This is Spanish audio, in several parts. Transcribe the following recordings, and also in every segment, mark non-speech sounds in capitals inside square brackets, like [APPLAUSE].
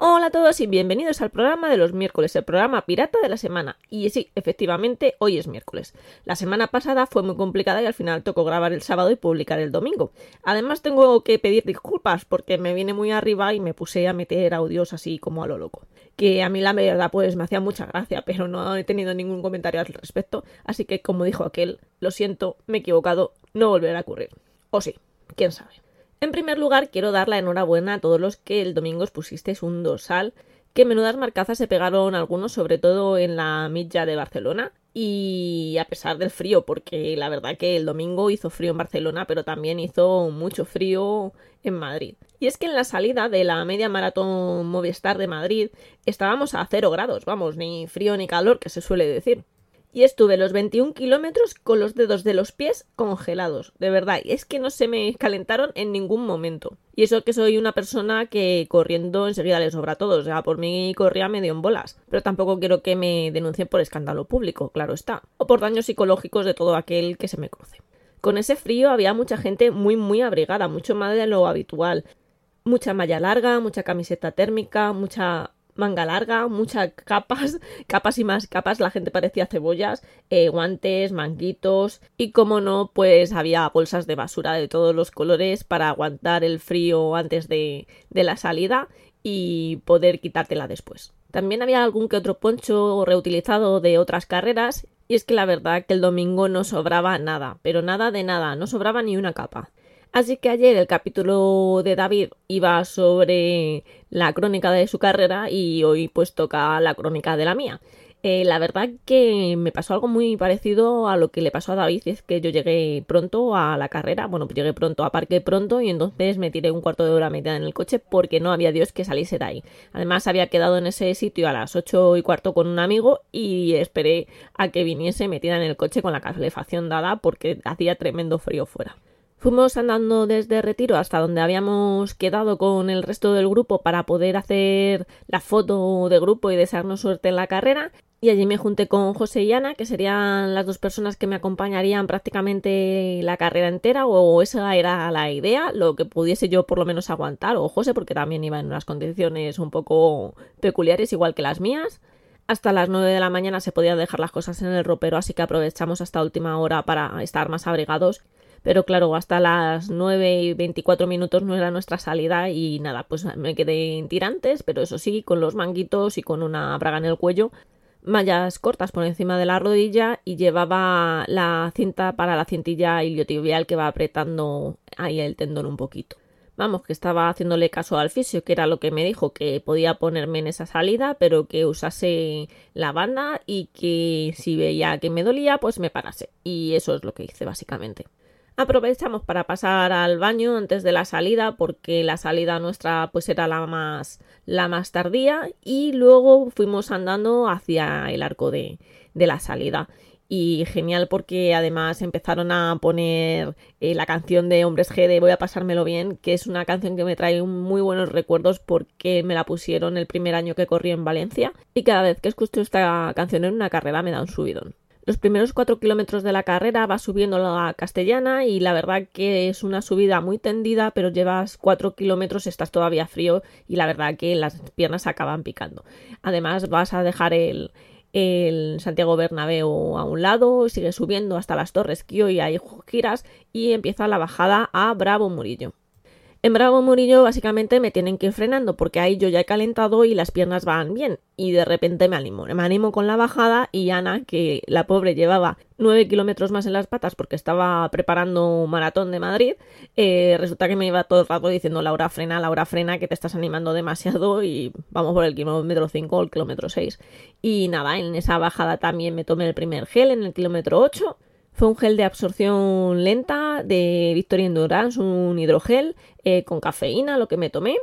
Hola a todos y bienvenidos al programa de los miércoles, el programa pirata de la semana. Y sí, efectivamente, hoy es miércoles. La semana pasada fue muy complicada y al final tocó grabar el sábado y publicar el domingo. Además tengo que pedir disculpas porque me viene muy arriba y me puse a meter audios así como a lo loco. Que a mí la verdad pues me hacía mucha gracia, pero no he tenido ningún comentario al respecto. Así que como dijo aquel, lo siento, me he equivocado, no volverá a ocurrir. O sí, quién sabe. En primer lugar, quiero dar la enhorabuena a todos los que el domingo os pusisteis un dorsal, que menudas marcazas se pegaron algunos, sobre todo en la milla de Barcelona, y a pesar del frío, porque la verdad que el domingo hizo frío en Barcelona, pero también hizo mucho frío en Madrid. Y es que en la salida de la media maratón Movistar de Madrid estábamos a cero grados, vamos, ni frío ni calor, que se suele decir y estuve los 21 kilómetros con los dedos de los pies congelados. De verdad, es que no se me calentaron en ningún momento. Y eso que soy una persona que corriendo enseguida le sobra todo. O sea, por mí corría medio en bolas. Pero tampoco quiero que me denuncien por escándalo público, claro está. O por daños psicológicos de todo aquel que se me cruce. Con ese frío había mucha gente muy muy abrigada, mucho más de lo habitual. Mucha malla larga, mucha camiseta térmica, mucha manga larga, muchas capas, [LAUGHS] capas y más capas, la gente parecía cebollas, eh, guantes, manguitos y como no, pues había bolsas de basura de todos los colores para aguantar el frío antes de, de la salida y poder quitártela después. También había algún que otro poncho reutilizado de otras carreras y es que la verdad que el domingo no sobraba nada, pero nada de nada, no sobraba ni una capa. Así que ayer el capítulo de David iba sobre la crónica de su carrera y hoy pues toca la crónica de la mía. Eh, la verdad que me pasó algo muy parecido a lo que le pasó a David, y es que yo llegué pronto a la carrera, bueno, llegué pronto, a parque pronto y entonces me tiré un cuarto de hora metida en el coche porque no había Dios que saliese de ahí. Además había quedado en ese sitio a las ocho y cuarto con un amigo y esperé a que viniese metida en el coche con la calefacción dada porque hacía tremendo frío fuera. Fuimos andando desde Retiro hasta donde habíamos quedado con el resto del grupo para poder hacer la foto de grupo y desearnos suerte en la carrera. Y allí me junté con José y Ana, que serían las dos personas que me acompañarían prácticamente la carrera entera, o esa era la idea, lo que pudiese yo por lo menos aguantar, o José, porque también iba en unas condiciones un poco peculiares, igual que las mías. Hasta las 9 de la mañana se podían dejar las cosas en el ropero, así que aprovechamos hasta última hora para estar más abrigados pero claro, hasta las 9 y 24 minutos no era nuestra salida y nada, pues me quedé en tirantes, pero eso sí, con los manguitos y con una braga en el cuello, mallas cortas por encima de la rodilla y llevaba la cinta para la cintilla iliotibial que va apretando ahí el tendón un poquito. Vamos, que estaba haciéndole caso al fisio, que era lo que me dijo, que podía ponerme en esa salida, pero que usase la banda y que si veía que me dolía, pues me parase. Y eso es lo que hice básicamente. Aprovechamos para pasar al baño antes de la salida porque la salida nuestra pues era la más la más tardía y luego fuimos andando hacia el arco de, de la salida y genial porque además empezaron a poner eh, la canción de Hombres G de Voy a pasármelo bien, que es una canción que me trae muy buenos recuerdos porque me la pusieron el primer año que corrí en Valencia y cada vez que escucho esta canción en una carrera me da un subidón. Los primeros cuatro kilómetros de la carrera va subiendo la castellana y la verdad que es una subida muy tendida, pero llevas cuatro kilómetros, estás todavía frío y la verdad que las piernas acaban picando. Además vas a dejar el, Santiago Bernabéu a un lado, sigue subiendo hasta las Torres Kio y ahí giras y empieza la bajada a Bravo Murillo. En Bravo Murillo básicamente me tienen que ir frenando porque ahí yo ya he calentado y las piernas van bien y de repente me animo. Me animo con la bajada y Ana, que la pobre llevaba nueve kilómetros más en las patas porque estaba preparando un maratón de Madrid, eh, resulta que me iba todo el rato diciendo Laura frena, Laura frena, que te estás animando demasiado y vamos por el kilómetro 5 o el kilómetro 6. Y nada, en esa bajada también me tomé el primer gel en el kilómetro 8 fue un gel de absorción lenta de Victoria Endurance, un hidrogel eh, con cafeína, lo que me tomé.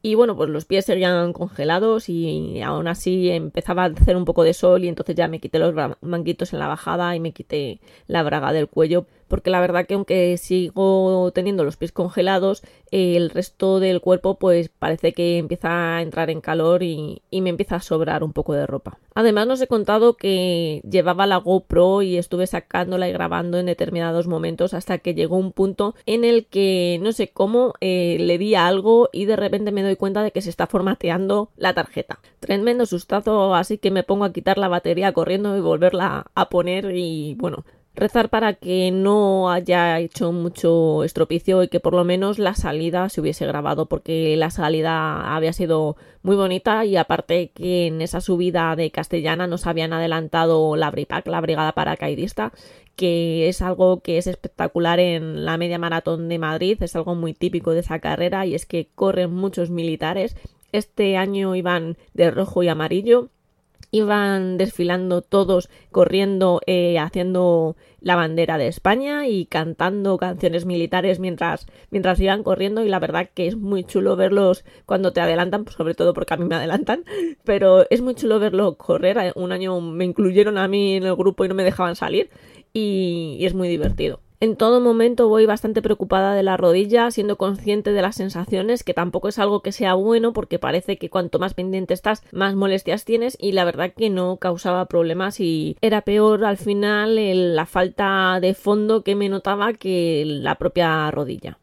Y bueno, pues los pies seguían congelados y aún así empezaba a hacer un poco de sol y entonces ya me quité los manguitos en la bajada y me quité la braga del cuello porque la verdad que aunque sigo teniendo los pies congelados, el resto del cuerpo pues parece que empieza a entrar en calor y, me empieza a sobrar un poco de ropa. Además nos he contado que llevaba la GoPro y estuve sacándola y grabando en determinados momentos hasta que llegó un punto en el que no sé cómo eh, le di algo y de repente me doy cuenta de que se está formateando la tarjeta. Tremendo sustazo, así que me pongo a quitar la batería corriendo y volverla a poner y bueno, rezar para que no haya hecho mucho estropicio y que por lo menos la salida se hubiese grabado porque la salida había sido muy bonita y aparte que en esa subida de Castellana nos habían adelantado la BRIPAC, la Brigada Paracaidista, que es algo que es espectacular en la media maratón de Madrid, es algo muy típico de esa carrera y es que corren muchos militares. Este año iban de rojo y amarillo iban desfilando todos corriendo eh, haciendo la bandera de España y cantando canciones militares mientras mientras iban corriendo. Y la verdad que es muy chulo verlos cuando te adelantan pues sobre todo porque a mí me adelantan [LAUGHS] pero es muy chulo verlo correr. Un año me incluyeron a mí en el grupo y no me dejaban salir y es muy divertido en todo momento voy bastante preocupada de la rodilla, siendo consciente de las sensaciones, que tampoco es algo que sea bueno porque parece que cuanto más pendiente estás, más molestias tienes y la verdad que no causaba problemas y era peor al final la falta de fondo que me notaba que la propia rodilla.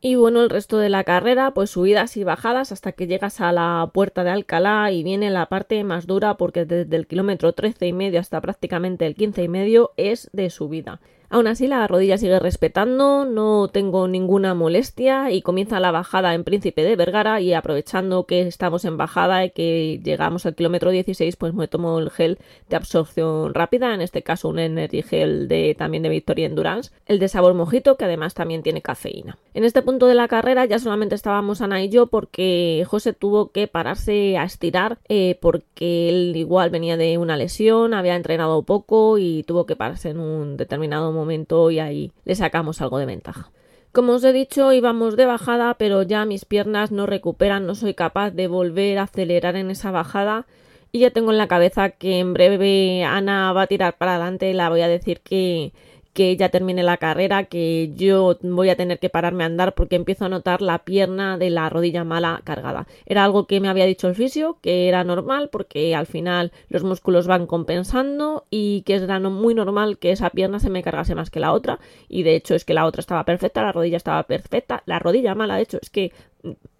Y bueno, el resto de la carrera, pues subidas y bajadas hasta que llegas a la puerta de Alcalá y viene la parte más dura porque desde el kilómetro 13 y medio hasta prácticamente el 15 y medio es de subida. Aún así, la rodilla sigue respetando, no tengo ninguna molestia y comienza la bajada en Príncipe de Vergara y aprovechando que estamos en bajada y que llegamos al kilómetro 16, pues me tomo el gel de absorción rápida, en este caso un Energy Gel de, también de Victoria Endurance, el de sabor mojito que además también tiene cafeína. En este punto de la carrera ya solamente estábamos Ana y yo porque José tuvo que pararse a estirar eh, porque él igual venía de una lesión, había entrenado poco y tuvo que pararse en un determinado momento momento y ahí le sacamos algo de ventaja. Como os he dicho, íbamos de bajada, pero ya mis piernas no recuperan, no soy capaz de volver a acelerar en esa bajada y ya tengo en la cabeza que en breve Ana va a tirar para adelante, la voy a decir que que ya termine la carrera, que yo voy a tener que pararme a andar porque empiezo a notar la pierna de la rodilla mala cargada. Era algo que me había dicho el fisio, que era normal porque al final los músculos van compensando y que era muy normal que esa pierna se me cargase más que la otra y de hecho es que la otra estaba perfecta, la rodilla estaba perfecta, la rodilla mala de hecho es que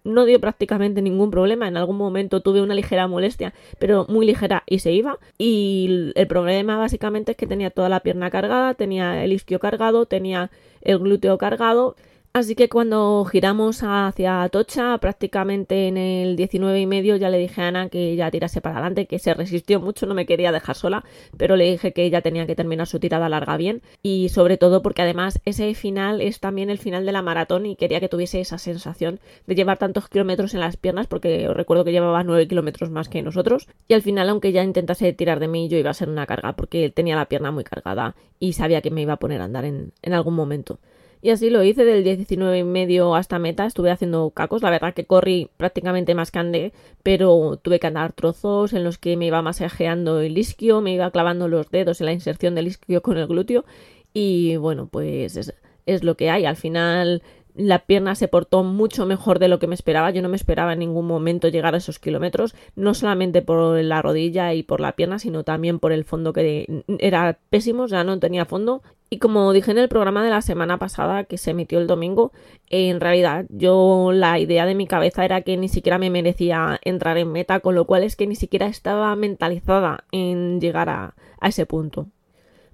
no dio prácticamente ningún problema. En algún momento tuve una ligera molestia, pero muy ligera y se iba. Y el problema básicamente es que tenía toda la pierna cargada, tenía el isquio cargado, tenía el glúteo cargado Así que cuando giramos hacia Atocha, prácticamente en el 19 y medio, ya le dije a Ana que ya tirase para adelante, que se resistió mucho, no me quería dejar sola, pero le dije que ella tenía que terminar su tirada larga bien y sobre todo porque además ese final es también el final de la maratón y quería que tuviese esa sensación de llevar tantos kilómetros en las piernas porque os recuerdo que llevaba 9 kilómetros más que nosotros y al final aunque ya intentase tirar de mí yo iba a ser una carga porque tenía la pierna muy cargada y sabía que me iba a poner a andar en, en algún momento. Y así lo hice del 19 y medio hasta meta. Estuve haciendo cacos. La verdad que corrí prácticamente más que andé, pero tuve que andar trozos en los que me iba masajeando el isquio, me iba clavando los dedos en la inserción del isquio con el glúteo. Y bueno, pues es, es lo que hay. Al final la pierna se portó mucho mejor de lo que me esperaba. Yo no me esperaba en ningún momento llegar a esos kilómetros, no solamente por la rodilla y por la pierna, sino también por el fondo que era pésimo, ya no tenía fondo. Y como dije en el programa de la semana pasada que se emitió el domingo, en realidad yo la idea de mi cabeza era que ni siquiera me merecía entrar en meta, con lo cual es que ni siquiera estaba mentalizada en llegar a, ese punto.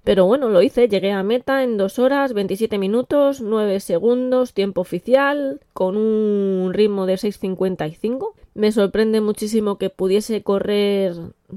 Pero bueno, lo hice, llegué a meta en 2 horas, 27 minutos, 9 segundos, tiempo oficial, con un ritmo de 6.55. Me sorprende muchísimo que pudiese correr,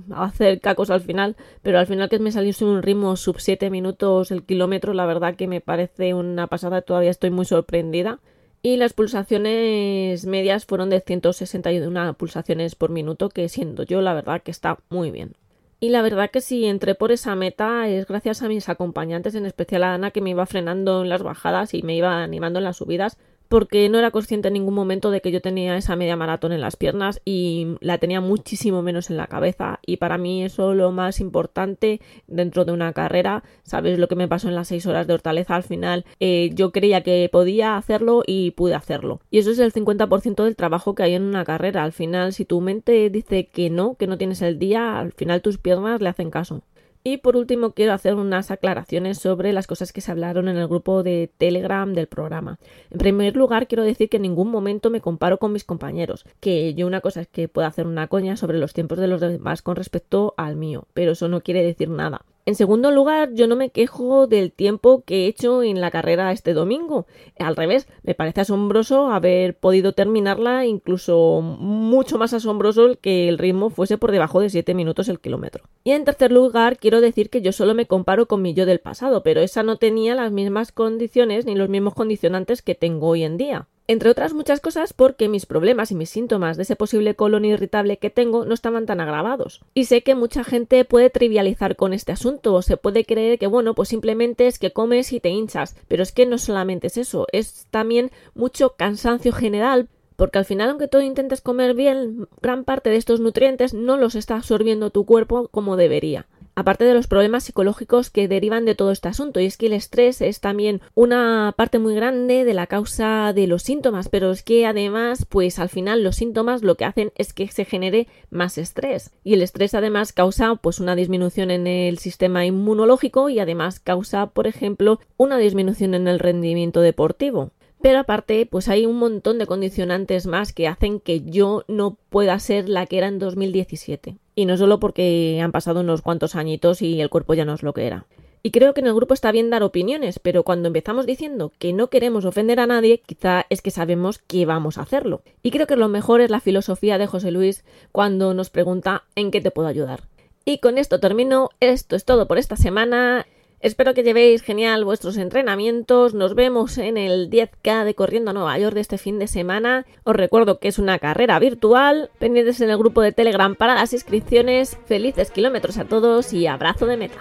hacer cacos al final, pero al final que me saliese un ritmo sub 7 minutos el kilómetro, la verdad que me parece una pasada, todavía estoy muy sorprendida. Y las pulsaciones medias fueron de 161 pulsaciones por minuto, que siendo yo la verdad que está muy bien. Y la verdad que si entré por esa meta es gracias a mis acompañantes, en especial a Ana, que me iba frenando en las bajadas y me iba animando en las subidas, porque no era consciente en ningún momento de que yo tenía esa media maratón en las piernas y la tenía muchísimo menos en la cabeza. Y para mí eso lo más importante dentro de una carrera, sabes lo que me pasó en las seis horas de hortaleza al final, eh, yo creía que podía hacerlo y pude hacerlo. Y eso es el 50% del trabajo que hay en una carrera, al final si tu mente dice que no, que no tienes el día, al final tus piernas le hacen caso. Y por último quiero hacer unas aclaraciones sobre las cosas que se hablaron en el grupo de Telegram del programa. En primer lugar quiero decir que en ningún momento me comparo con mis compañeros, que yo una cosa es que puedo hacer una coña sobre los tiempos de los demás con respecto al mío, pero eso no quiere decir nada. En segundo lugar, yo no me quejo del tiempo que he hecho en la carrera este domingo. Al revés, me parece asombroso haber podido terminarla, incluso mucho más asombroso que el ritmo fuese por debajo de 7 minutos el kilómetro. Y en tercer lugar, quiero decir que yo solo me comparo con mi yo del pasado, pero esa no tenía las mismas condiciones ni los mismos condicionantes que tengo hoy en día entre otras muchas cosas porque mis problemas y mis síntomas de ese posible colon irritable que tengo no estaban tan agravados. Y sé que mucha gente puede trivializar con este asunto, o se puede creer que bueno, pues simplemente es que comes y te hinchas, pero es que no solamente es eso, es también mucho cansancio general porque al final aunque tú intentes comer bien, gran parte de estos nutrientes no los está absorbiendo tu cuerpo como debería aparte de los problemas psicológicos que derivan de todo este asunto. Y es que el estrés es también una parte muy grande de la causa de los síntomas, pero es que además, pues al final los síntomas lo que hacen es que se genere más estrés. Y el estrés además causa pues una disminución en el sistema inmunológico y además causa, por ejemplo, una disminución en el rendimiento deportivo. Pero aparte, pues hay un montón de condicionantes más que hacen que yo no pueda ser la que era en 2017. Y no solo porque han pasado unos cuantos añitos y el cuerpo ya no es lo que era. Y creo que en el grupo está bien dar opiniones, pero cuando empezamos diciendo que no queremos ofender a nadie, quizá es que sabemos que vamos a hacerlo. Y creo que lo mejor es la filosofía de José Luis cuando nos pregunta en qué te puedo ayudar. Y con esto termino, esto es todo por esta semana. Espero que llevéis genial vuestros entrenamientos. Nos vemos en el 10K de Corriendo a Nueva York de este fin de semana. Os recuerdo que es una carrera virtual. Pendientes en el grupo de Telegram para las inscripciones. Felices kilómetros a todos y abrazo de meta.